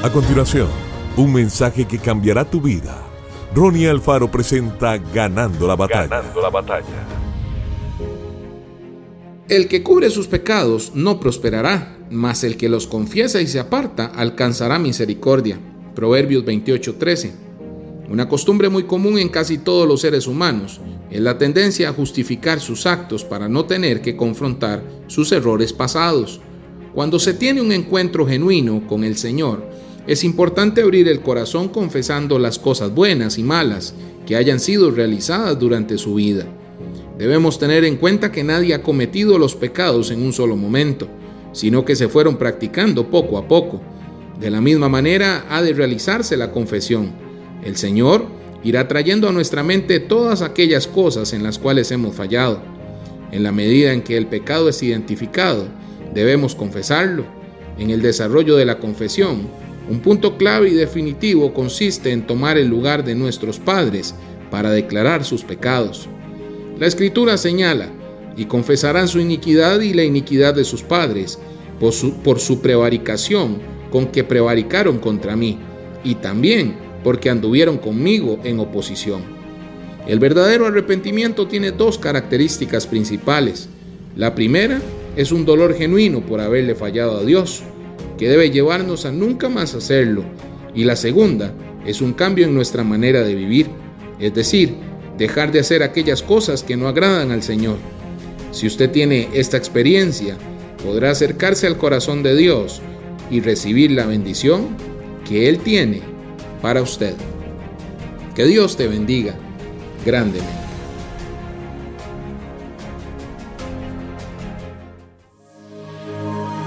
A continuación, un mensaje que cambiará tu vida. Ronnie Alfaro presenta Ganando la batalla. Ganando la batalla. El que cubre sus pecados no prosperará, mas el que los confiesa y se aparta alcanzará misericordia. Proverbios 28:13. Una costumbre muy común en casi todos los seres humanos es la tendencia a justificar sus actos para no tener que confrontar sus errores pasados. Cuando se tiene un encuentro genuino con el Señor, es importante abrir el corazón confesando las cosas buenas y malas que hayan sido realizadas durante su vida. Debemos tener en cuenta que nadie ha cometido los pecados en un solo momento, sino que se fueron practicando poco a poco. De la misma manera ha de realizarse la confesión. El Señor irá trayendo a nuestra mente todas aquellas cosas en las cuales hemos fallado. En la medida en que el pecado es identificado, debemos confesarlo. En el desarrollo de la confesión, un punto clave y definitivo consiste en tomar el lugar de nuestros padres para declarar sus pecados. La escritura señala, y confesarán su iniquidad y la iniquidad de sus padres, por su, prevaricación con que prevaricaron contra mí, y también porque anduvieron conmigo en oposición. El verdadero arrepentimiento tiene dos características principales. La primera es un dolor genuino por haberle fallado a Dios, que debe llevarnos a nunca más hacerlo. Y la segunda es un cambio en nuestra manera de vivir, es decir, dejar de hacer aquellas cosas que no agradan al Señor. Si usted tiene esta experiencia, podrá acercarse al corazón de Dios y recibir la bendición que Él tiene para usted. Que Dios te bendiga grandemente.